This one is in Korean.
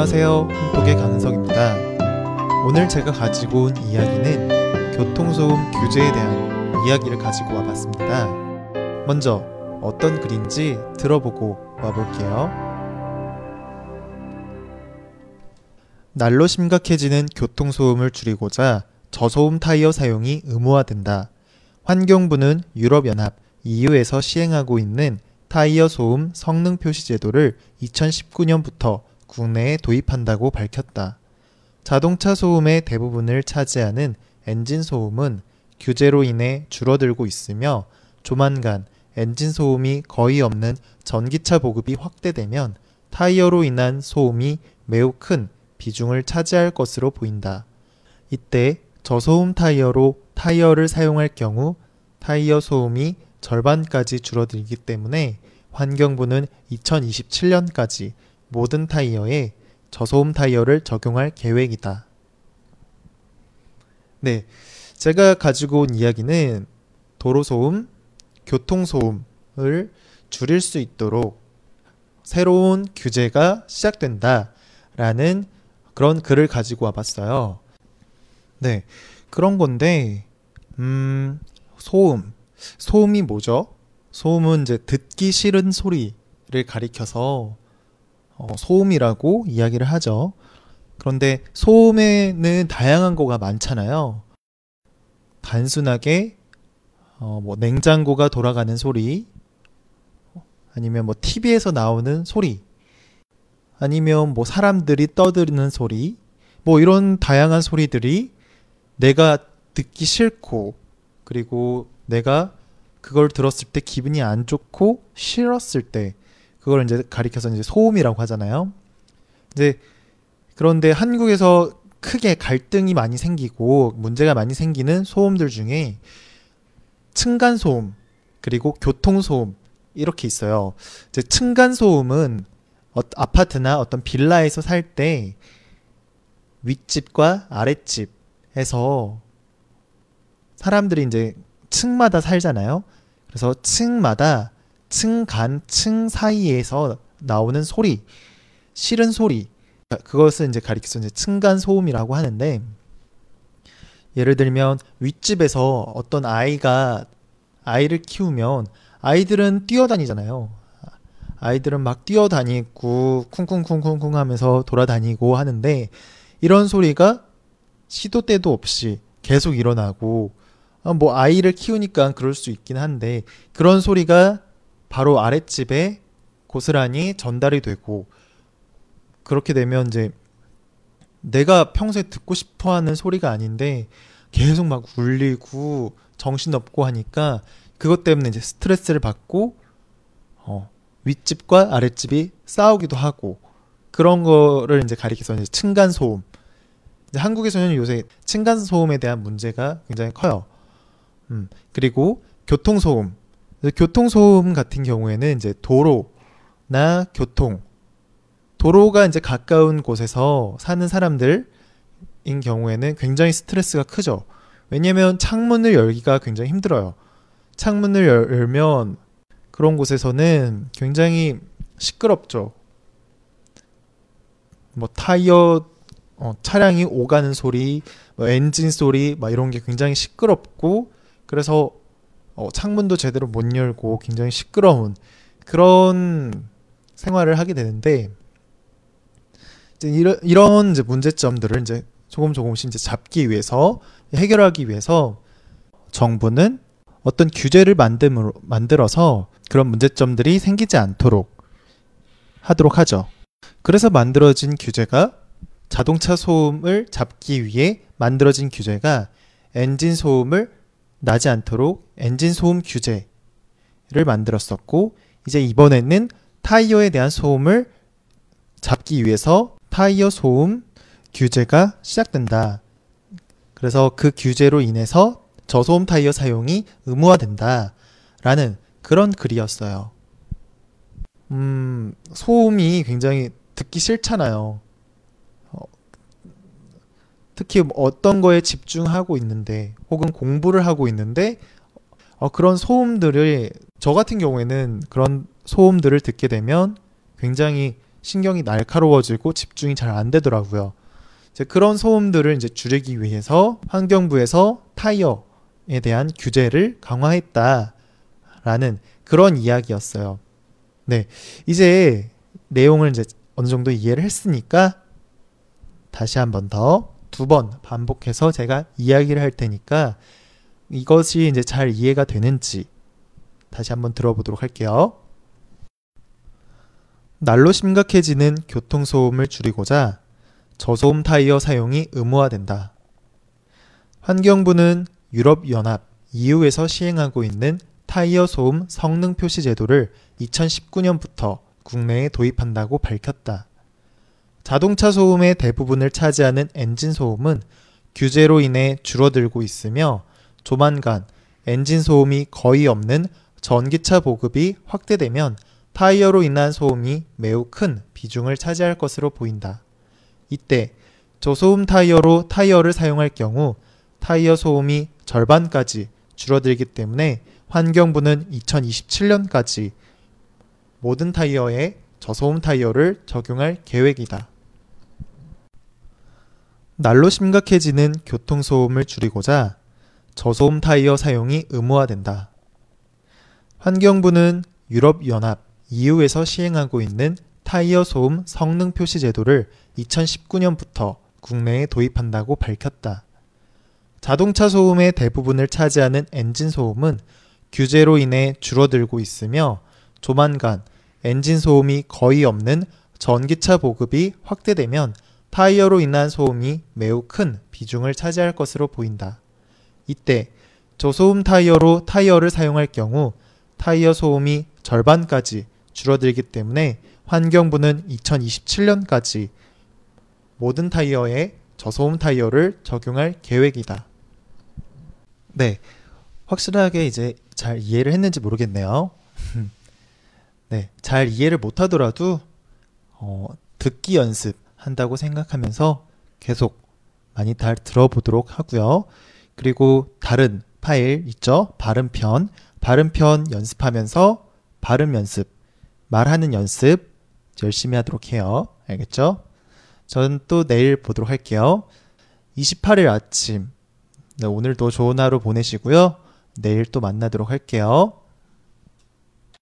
안녕하세요. 한독의 강은석입니다. 오늘 제가 가지고 온 이야기는 교통소음 규제에 대한 이야기를 가지고 와봤습니다. 먼저 어떤 글인지 들어보고 와볼게요. 날로 심각해지는 교통소음을 줄이고자 저소음 타이어 사용이 의무화된다. 환경부는 유럽연합 EU에서 시행하고 있는 타이어 소음 성능 표시 제도를 2019년부터 국내에 도입한다고 밝혔다. 자동차 소음의 대부분을 차지하는 엔진 소음은 규제로 인해 줄어들고 있으며 조만간 엔진 소음이 거의 없는 전기차 보급이 확대되면 타이어로 인한 소음이 매우 큰 비중을 차지할 것으로 보인다. 이때 저소음 타이어로 타이어를 사용할 경우 타이어 소음이 절반까지 줄어들기 때문에 환경부는 2027년까지 모든 타이어에 저소음 타이어를 적용할 계획이다. 네. 제가 가지고 온 이야기는 도로소음, 교통소음을 줄일 수 있도록 새로운 규제가 시작된다. 라는 그런 글을 가지고 와봤어요. 네. 그런 건데, 음, 소음. 소음이 뭐죠? 소음은 이제 듣기 싫은 소리를 가리켜서 어, 소음이라고 이야기를 하죠. 그런데 소음에는 다양한 거가 많잖아요. 단순하게 어, 뭐 냉장고가 돌아가는 소리, 아니면 뭐 TV에서 나오는 소리, 아니면 뭐 사람들이 떠드는 소리, 뭐 이런 다양한 소리들이 내가 듣기 싫고, 그리고 내가 그걸 들었을 때 기분이 안 좋고 싫었을 때 그걸 이제 가리켜서 이제 소음이라고 하잖아요. 이제 그런데 한국에서 크게 갈등이 많이 생기고 문제가 많이 생기는 소음들 중에 층간 소음 그리고 교통 소음 이렇게 있어요. 이제 층간 소음은 어, 아파트나 어떤 빌라에서 살 때 윗집과 아랫집에서 사람들이 이제 층마다 살잖아요. 그래서 층마다 층 간 층 사이에서 나오는 소리, 싫은 소리, 그것을 이제 가리켜서 이제 층간 소음이라고 하는데, 예를 들면 윗집에서 어떤 아이가 아이를 키우면 아이들은 뛰어다니잖아요. 아이들은 막 뛰어다니고 쿵쿵쿵쿵쿵 하면서 돌아다니고 하는데 이런 소리가 시도 때도 없이 계속 일어나고 어, 뭐 아이를 키우니까 그럴 수 있긴 한데 그런 소리가 바로 아랫집에 고스란히 전달이 되고 그렇게 되면 이제 내가 평소에 듣고 싶어 하는 소리가 아닌데 계속 막 울리고 정신없고 하니까 그것 때문에 이제 스트레스를 받고 어, 윗집과 아랫집이 싸우기도 하고 그런 거를 이제 가리켜서 이제 층간 소음. 한국에서는 요새 층간 소음에 대한 문제가 굉장히 커요. 음, 그리고 교통 소음. 교통소음 같은 경우에는 이제 도로나 교통, 도로가 이제 가까운 곳에서 사는 사람들인 경우에는 굉장히 스트레스가 크죠. 왜냐면 창문을 열기가 굉장히 힘들어요. 창문을 열, 면 그런 곳에서는 굉장히 시끄럽죠. 뭐 타이어 어, 차량이 오가는 소리, 뭐 엔진 소리, 막 이런 게 굉장히 시끄럽고 그래서 어, 창문도 제대로 못 열고 굉장히 시끄러운 그런 생활을 하게 되는데 이제 이런 이런 이제 문제점들을 이제 조금 조금씩 이제 잡기 위해서 해결하기 위해서 정부는 어떤 규제를 만듦으로, 만들어서 그런 문제점들이 생기지 않도록 하도록 하죠. 그래서 만들어진 규제가 자동차 소음을 잡기 위해 만들어진 규제가 엔진 소음을 나지 않도록 엔진 소음 규제를 만들었었고 이제 이번에는 타이어에 대한 소음을 잡기 위해서 타이어 소음 규제가 시작된다. 그래서 그 규제로 인해서 저소음 타이어 사용이 의무화된다. 라는 그런 글이었어요. 음, 소음이 굉장히 듣기 싫잖아요. 특히 어떤 거에 집중하고 있는데 혹은 공부를 하고 있는데 어, 그런 소음들을 저 같은 경우에는 그런 소음들을 듣게 되면 굉장히 신경이 날카로워지고 집중이 잘 안 되더라고요. 이제 그런 소음들을 이제 줄이기 위해서 환경부에서 타이어에 대한 규제를 강화했다라는 그런 이야기였어요. 네. 이제 내용을 이제 어느 정도 이해를 했으니까 다시 한 번 더 두 번 반복해서 제가 이야기를 할 테니까 이것이 이제 잘 이해가 되는지 다시 한번 들어보도록 할게요. 날로 심각해지는 교통소음을 줄이고자 저소음 타이어 사용이 의무화된다. 환경부는 유럽연합 EU에서 시행하고 있는 타이어 소음 성능 표시 제도를 2019년부터 국내에 도입한다고 밝혔다. 자동차 소음의 대부분을 차지하는 엔진 소음은 규제로 인해 줄어들고 있으며 조만간 엔진 소음이 거의 없는 전기차 보급이 확대되면 타이어로 인한 소음이 매우 큰 비중을 차지할 것으로 보인다. 이때 저소음 타이어로 타이어를 사용할 경우 타이어 소음이 절반까지 줄어들기 때문에 환경부는 2027년까지 모든 타이어에 저소음 타이어를 적용할 계획이다. 날로 심각해지는 교통소음을 줄이고자 저소음 타이어 사용이 의무화된다. 환경부는 유럽연합 EU에서 시행하고 있는 타이어 소음 성능 표시 제도를 2019년부터 국내에 도입한다고 밝혔다. 자동차 소음의 대부분을 차지하는 엔진 소음은 규제로 인해 줄어들고 있으며 조만간 엔진 소음이 거의 없는 전기차 보급이 확대되면 타이어로 인한 소음이 매우 큰 비중을 차지할 것으로 보인다. 이때 저소음 타이어로 타이어를 사용할 경우 타이어 소음이 절반까지 줄어들기 때문에 환경부는 2027년까지 모든 타이어에 저소음 타이어를 적용할 계획이다. 네. 확실하게 이제 잘 이해를 했는지 모르겠네요. 네. 잘 이해를 못하더라도, 어, 듣기 연습 한다고 생각하면서 계속 많이 잘 들어보도록 하고요. 그리고 다른 파일 있죠? 발음편. 발음편 연습하면서 발음 연습, 말하는 연습 열심히 하도록 해요. 알겠죠? 저는 또 내일 보도록 할게요. 28일 아침. 네, 오늘도 좋은 하루 보내시고요. 내일 또 만나도록 할게요.